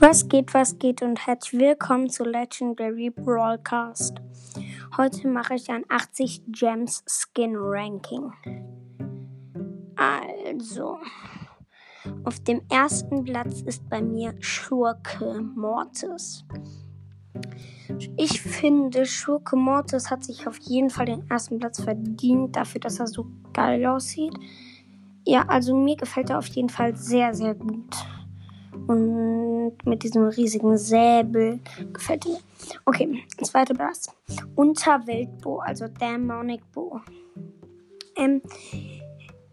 Was geht, was geht und herzlich willkommen zu Legendary Broadcast. Heute mache ich ein 80 Gems Skin Ranking. Also, auf dem ersten Platz ist bei mir Schurke Mortis. Ich finde, Schurke Mortis hat sich auf jeden Fall den ersten Platz verdient, dafür, dass er so geil aussieht. Ja, also mir gefällt er auf jeden Fall sehr, sehr gut. Und mit diesem riesigen Säbel gefällt mir. Okay, zweiter Platz. Unterweltbo, also Demonic Bo. Ähm,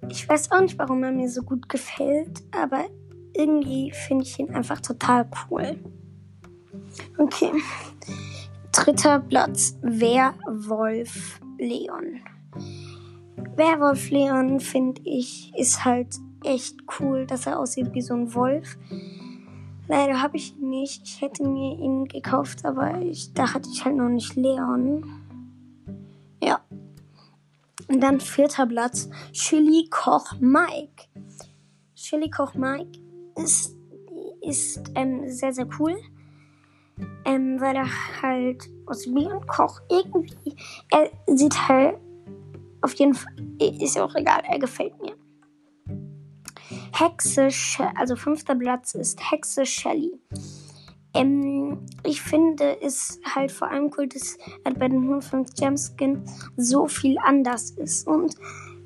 ich weiß auch nicht, warum er mir so gut gefällt, aber irgendwie finde ich ihn einfach total cool. Okay. Dritter Platz. Werwolf Leon. Werwolf Leon, finde ich, ist halt echt cool, dass er aussieht wie so ein Wolf. Leider habe ich ihn nicht. Ich hätte mir ihn gekauft, aber ich, da hatte ich halt noch nicht Leon. Ja. Und dann vierter Platz, Chili Koch Mike. Chili Koch Mike ist, ist ähm, sehr, sehr cool. Ähm, weil er halt aus ein Koch irgendwie. Er sieht halt auf jeden Fall, ist auch egal, er gefällt mir. Hexe, also fünfter Platz ist Hexe Shelly. Ähm, ich finde es halt vor allem cool, dass er bei den 105 Gemskin so viel anders ist. Und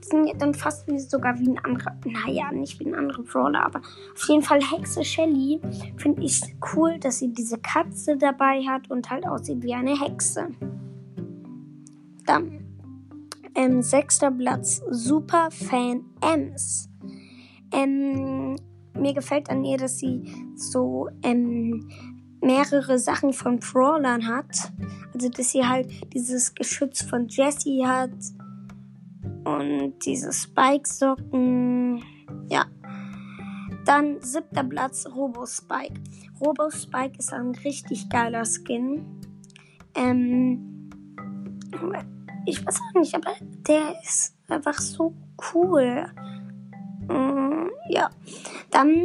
sind dann fast wie, sogar wie ein anderer, naja, nicht wie ein anderer Brawler, aber auf jeden Fall Hexe Shelly finde ich cool, dass sie diese Katze dabei hat und halt aussieht wie eine Hexe. Dann ähm, sechster Platz, Super Fan Ems. Ähm, mir gefällt an ihr, dass sie so ähm, mehrere Sachen von Brawlern hat. Also, dass sie halt dieses Geschütz von Jessie hat und diese Spike-Socken. Ja. Dann siebter Platz, Robo Spike. Robo Spike ist ein richtig geiler Skin. Ähm, ich weiß auch nicht, aber der ist einfach so cool. Mm, ja. Dann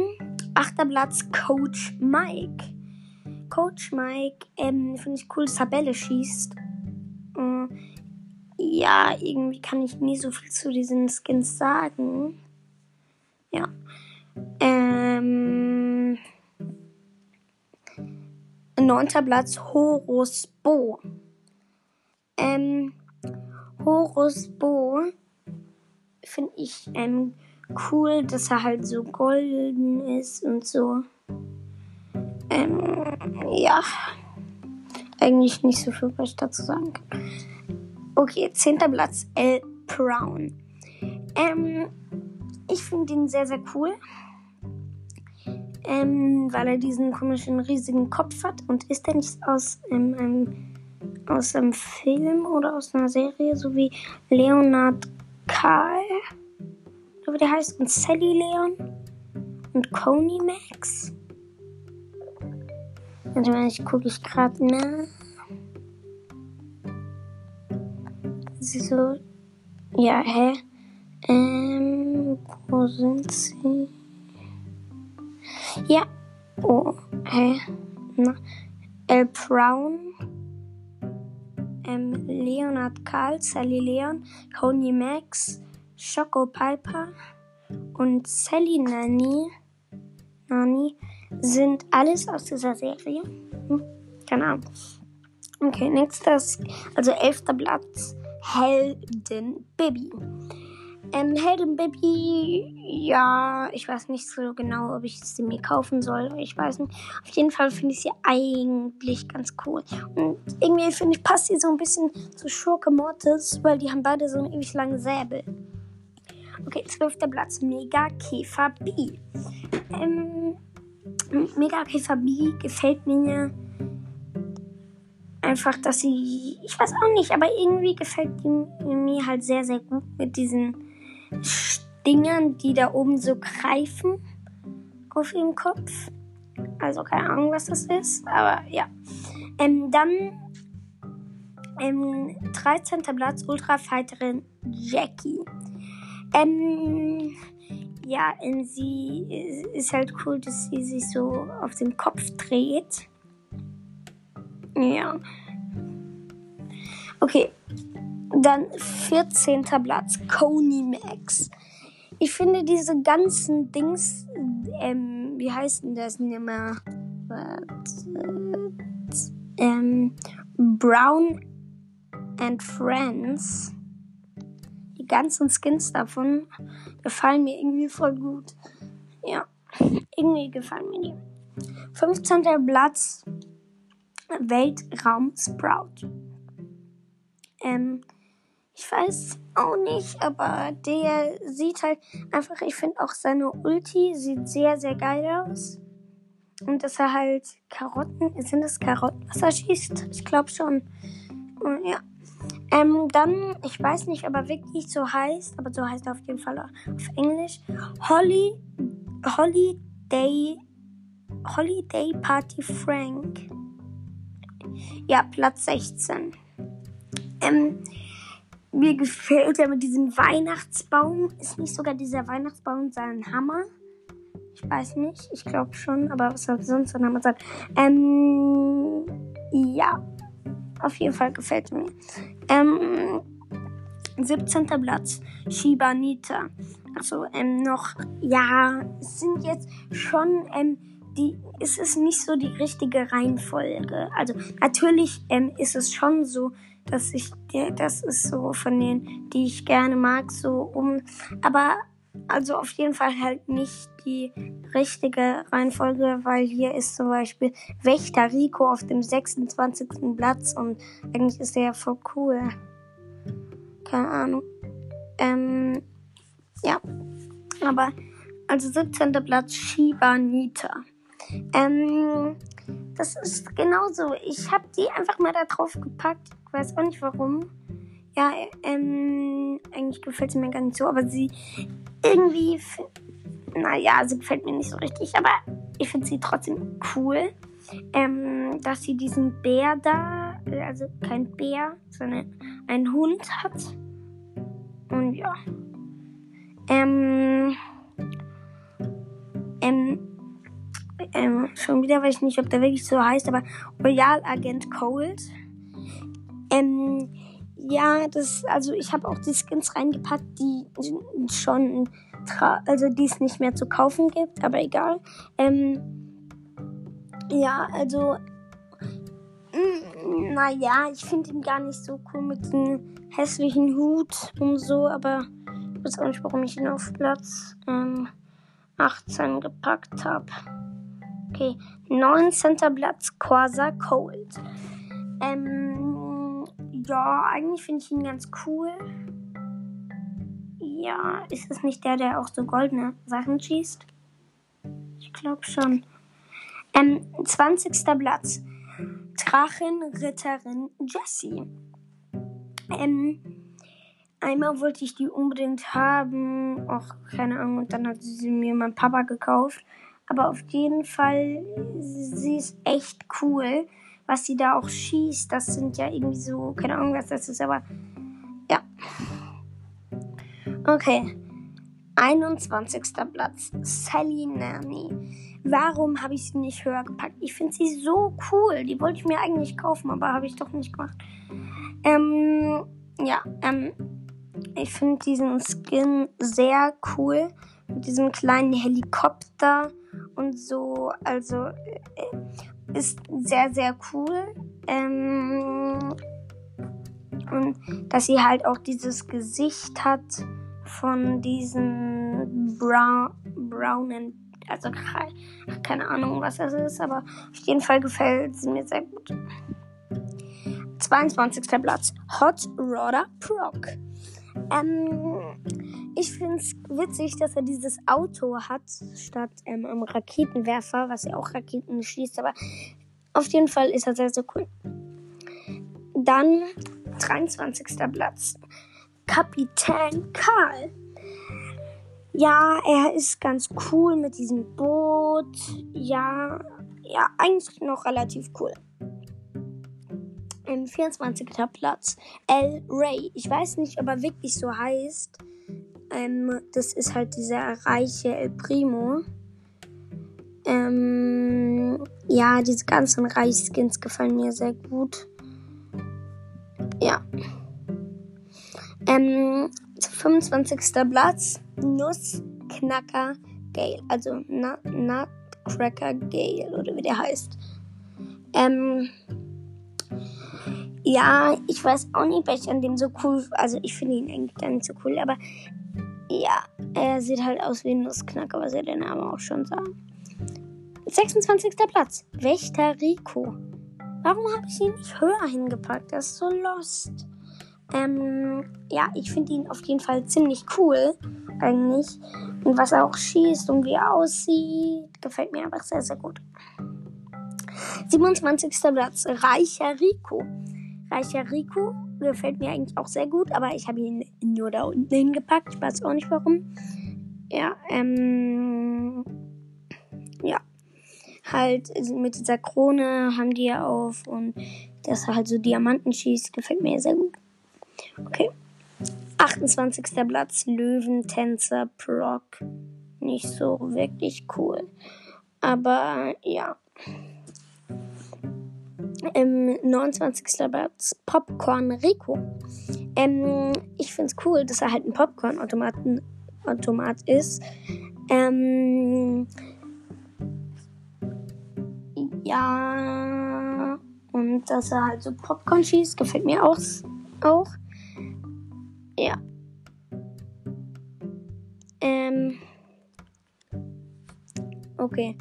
achter Platz Coach Mike. Coach Mike, ähm, finde ich cool, dass Tabelle schießt. Mm, ja, irgendwie kann ich nie so viel zu diesen Skins sagen. Ja. Ähm. Neunter Platz Horus Bo. Ähm, Horus Bo finde ich ähm, cool, dass er halt so golden ist und so. Ähm, ja. Eigentlich nicht so viel, was ich dazu sagen kann. Okay, zehnter Platz, El Brown. Ähm, ich finde ihn sehr, sehr cool. Ähm, weil er diesen komischen riesigen Kopf hat. Und ist er nicht aus ähm, einem aus einem Film oder aus einer Serie, so wie Leonard Karl, wie der heißt, und Sally Leon und Coney Max. Warte mal, ich gucke ich gerade nach. So, ja, hä? Ähm, wo sind sie? Ja, oh, hä? Na, El Brown ähm, Leonard Karl, Sally Leon, Coney Max, Choco Piper und Sally Nani, Nani sind alles aus dieser Serie. Hm? Keine Ahnung. Okay, nächstes, also elfter Platz, Helden Baby. Ähm, Helden Baby, ja, ich weiß nicht so genau, ob ich sie mir kaufen soll. Ich weiß nicht. Auf jeden Fall finde ich sie eigentlich ganz cool. Und irgendwie finde ich, passt sie so ein bisschen zu Schurke Mortis, weil die haben beide so einen ewig langen Säbel. Okay, zwölfter Platz, Mega Käfer B. Ähm, Mega Käfer B gefällt mir einfach, dass sie, ich weiß auch nicht, aber irgendwie gefällt die mir halt sehr, sehr gut mit diesen Dingern, die da oben so greifen auf ihrem Kopf. Also keine Ahnung, was das ist, aber ja. Ähm, dann ähm, 13. Platz Ultrafighterin Jackie. Ähm, ja, in sie ist halt cool, dass sie sich so auf den Kopf dreht. Ja. Okay. Dann 14. Platz, Coney Max. Ich finde diese ganzen Dings, ähm, wie heißt denn das nicht mehr? Ähm, Brown and Friends. Ganzen Skins davon gefallen mir irgendwie voll gut. Ja, irgendwie gefallen mir die. 15. Platz Weltraum Sprout. Ähm, ich weiß auch nicht, aber der sieht halt einfach, ich finde auch seine Ulti sieht sehr, sehr geil aus. Und dass er halt Karotten, sind das Karotten, was er schießt? Ich glaube schon. Und ja. Ähm, dann, ich weiß nicht, ob er wirklich so heißt, aber so heißt er auf jeden Fall auf Englisch. Holly, Holiday, Holiday Party Frank. Ja, Platz 16. Ähm, mir gefällt er mit diesem Weihnachtsbaum. Ist nicht sogar dieser Weihnachtsbaum sein Hammer? Ich weiß nicht. Ich glaube schon. Aber was soll sonst ein Hammer sein? Ähm, ja. Auf jeden Fall gefällt mir. Ähm, 17. Platz. Shibanita. Also, ähm, noch, ja, es sind jetzt schon, ähm, die, es ist nicht so die richtige Reihenfolge. Also, natürlich, ähm, ist es schon so, dass ich, das ist so von denen, die ich gerne mag, so um, aber also auf jeden Fall halt nicht die richtige Reihenfolge, weil hier ist zum Beispiel Wächter Rico auf dem 26. Platz und eigentlich ist der ja voll cool. Keine Ahnung. Ähm, ja. Aber, also 17. Platz Shiba Nita. Ähm, das ist genauso. Ich habe die einfach mal da drauf gepackt. Ich weiß auch nicht warum. Ja, ähm, eigentlich gefällt sie mir gar nicht so, aber sie irgendwie, naja, sie gefällt mir nicht so richtig, aber ich finde sie trotzdem cool. Ähm, dass sie diesen Bär da, also kein Bär, sondern einen Hund hat. Und ja. Ähm, ähm, ähm, schon wieder weiß ich nicht, ob der wirklich so heißt, aber Royal Agent Cold. Ja, das, also ich habe auch die Skins reingepackt, die schon, also die es nicht mehr zu kaufen gibt, aber egal. Ähm, ja, also, mm, naja, ich finde ihn gar nicht so cool mit dem hässlichen Hut und so, aber ich weiß auch nicht, warum ich ihn auf Platz ähm, 18 gepackt habe. Okay, 19. Platz, Quasar Cold. Ähm, ja, eigentlich finde ich ihn ganz cool. Ja, ist es nicht der, der auch so goldene Sachen schießt? Ich glaube schon. Ähm, 20. Platz, Drachenritterin Jessie. Ähm, einmal wollte ich die unbedingt haben. Auch keine Ahnung, und dann hat sie mir mein Papa gekauft. Aber auf jeden Fall, sie ist echt cool. Was sie da auch schießt, das sind ja irgendwie so, keine Ahnung, was das ist, aber ja. Okay. 21. Platz. Sally Nanny. Warum habe ich sie nicht höher gepackt? Ich finde sie so cool. Die wollte ich mir eigentlich kaufen, aber habe ich doch nicht gemacht. Ähm, ja, ähm, ich finde diesen Skin sehr cool. Mit diesem kleinen Helikopter und so. Also äh, ist sehr, sehr cool. Ähm, und dass sie halt auch dieses Gesicht hat von diesen Brown, brownen, also keine Ahnung, was das ist, aber auf jeden Fall gefällt sie mir sehr gut. 22. Platz. Hot Rodder Proc. Ähm, ich finde es witzig, dass er dieses Auto hat, statt ähm, einem Raketenwerfer, was ja auch Raketen schießt, aber auf jeden Fall ist er sehr, sehr cool. Dann 23. Platz. Kapitän Karl. Ja, er ist ganz cool mit diesem Boot. Ja, ja, eigentlich noch relativ cool. Im 24. Platz El Ray. Ich weiß nicht, ob er wirklich so heißt. ähm, das ist halt dieser reiche El Primo. Ähm, ja, diese ganzen Reichskins gefallen mir sehr gut. Ja. Ähm, 25. Platz, Nussknacker Gale. Also Nutcracker Gale oder wie der heißt. Ähm, ja, ich weiß auch nicht, ich an dem so cool. Also ich finde ihn eigentlich gar nicht so cool, aber ja, er sieht halt aus wie ein Nussknacker, was er der Name auch schon sagt. 26. Platz. Wächter Rico. Warum habe ich ihn nicht höher hingepackt? Das ist so lost. Ähm, ja, ich finde ihn auf jeden Fall ziemlich cool, eigentlich. Und was er auch schießt und wie er aussieht, gefällt mir einfach sehr, sehr gut. 27. Platz. Reicher Rico. Reicher Rico gefällt mir eigentlich auch sehr gut, aber ich habe ihn nur da unten hingepackt. Ich weiß auch nicht warum. Ja, ähm. Ja halt mit dieser Krone haben die ja auf und dass er halt so Diamanten schießt, gefällt mir sehr gut. Okay. 28. Platz, Löwentänzer Brock. Nicht so wirklich cool. Aber ja. Im 29. Platz Popcorn Rico. Ähm, ich finde es cool, dass er halt ein Popcorn-Automat ist. Ähm, ja. Und dass er halt so Popcorn schießt, gefällt mir auch. auch. Ja. Ähm. Okay.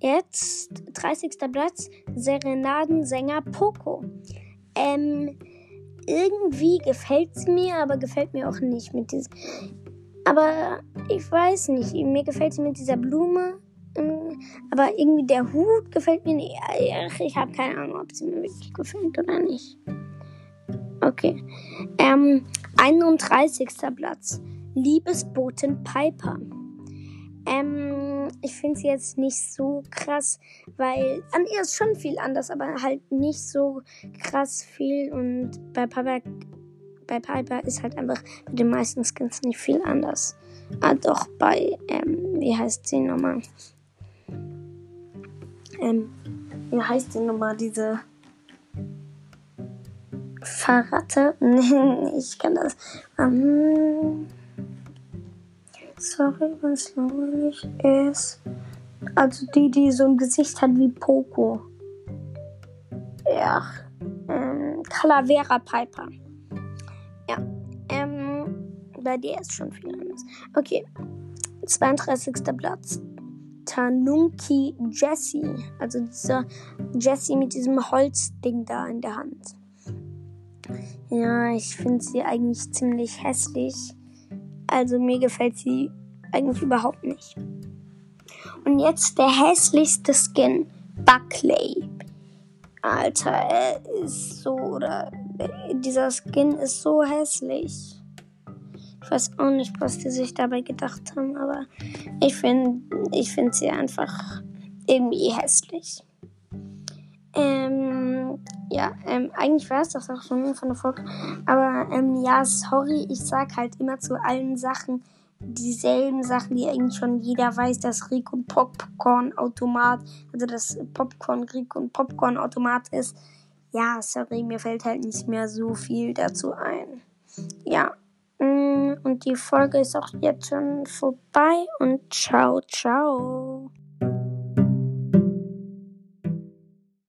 Jetzt 30. Platz, Serenadensänger Poco. Ähm, irgendwie gefällt es mir, aber gefällt mir auch nicht mit diesem. Aber ich weiß nicht, mir gefällt sie mit dieser Blume aber irgendwie der Hut gefällt mir nicht. Ich habe keine Ahnung, ob sie mir wirklich gefällt oder nicht. Okay. Ähm, 31. Platz. Liebesboten Piper. Ähm, ich finde sie jetzt nicht so krass, weil an ihr ist schon viel anders, aber halt nicht so krass viel. Und bei Piper, bei Piper ist halt einfach bei den meisten Skins nicht viel anders. Ah, doch, bei, ähm, wie heißt sie nochmal? ähm, wie heißt die nochmal, diese Fahrradte? Nee, ich kann das. Ähm, sorry, was langweilig ist. Also die, die so ein Gesicht hat wie Poco. Ja. Ähm, Calavera Piper. Ja. Ähm, bei dir ist schon viel anders. Okay. 32. Platz. Tanunki Jessie. Also dieser Jessie mit diesem Holzding da in der Hand. Ja, ich finde sie eigentlich ziemlich hässlich. Also mir gefällt sie eigentlich überhaupt nicht. Und jetzt der hässlichste Skin. Buckley. Alter, er ist so, oder dieser Skin ist so hässlich. Ich weiß auch nicht, was die sich dabei gedacht haben, aber ich finde ich find sie einfach irgendwie hässlich. Ähm, ja, ähm, eigentlich war es das auch schon von der Folge. Aber ähm, ja, sorry, ich sag halt immer zu allen Sachen dieselben Sachen, die eigentlich schon jeder weiß, dass Rico Popcorn Automat, also das Popcorn Rico Popcorn Automat ist. Ja, sorry, mir fällt halt nicht mehr so viel dazu ein. Ja. Mm, und die Folge ist auch jetzt schon vorbei und ciao, ciao.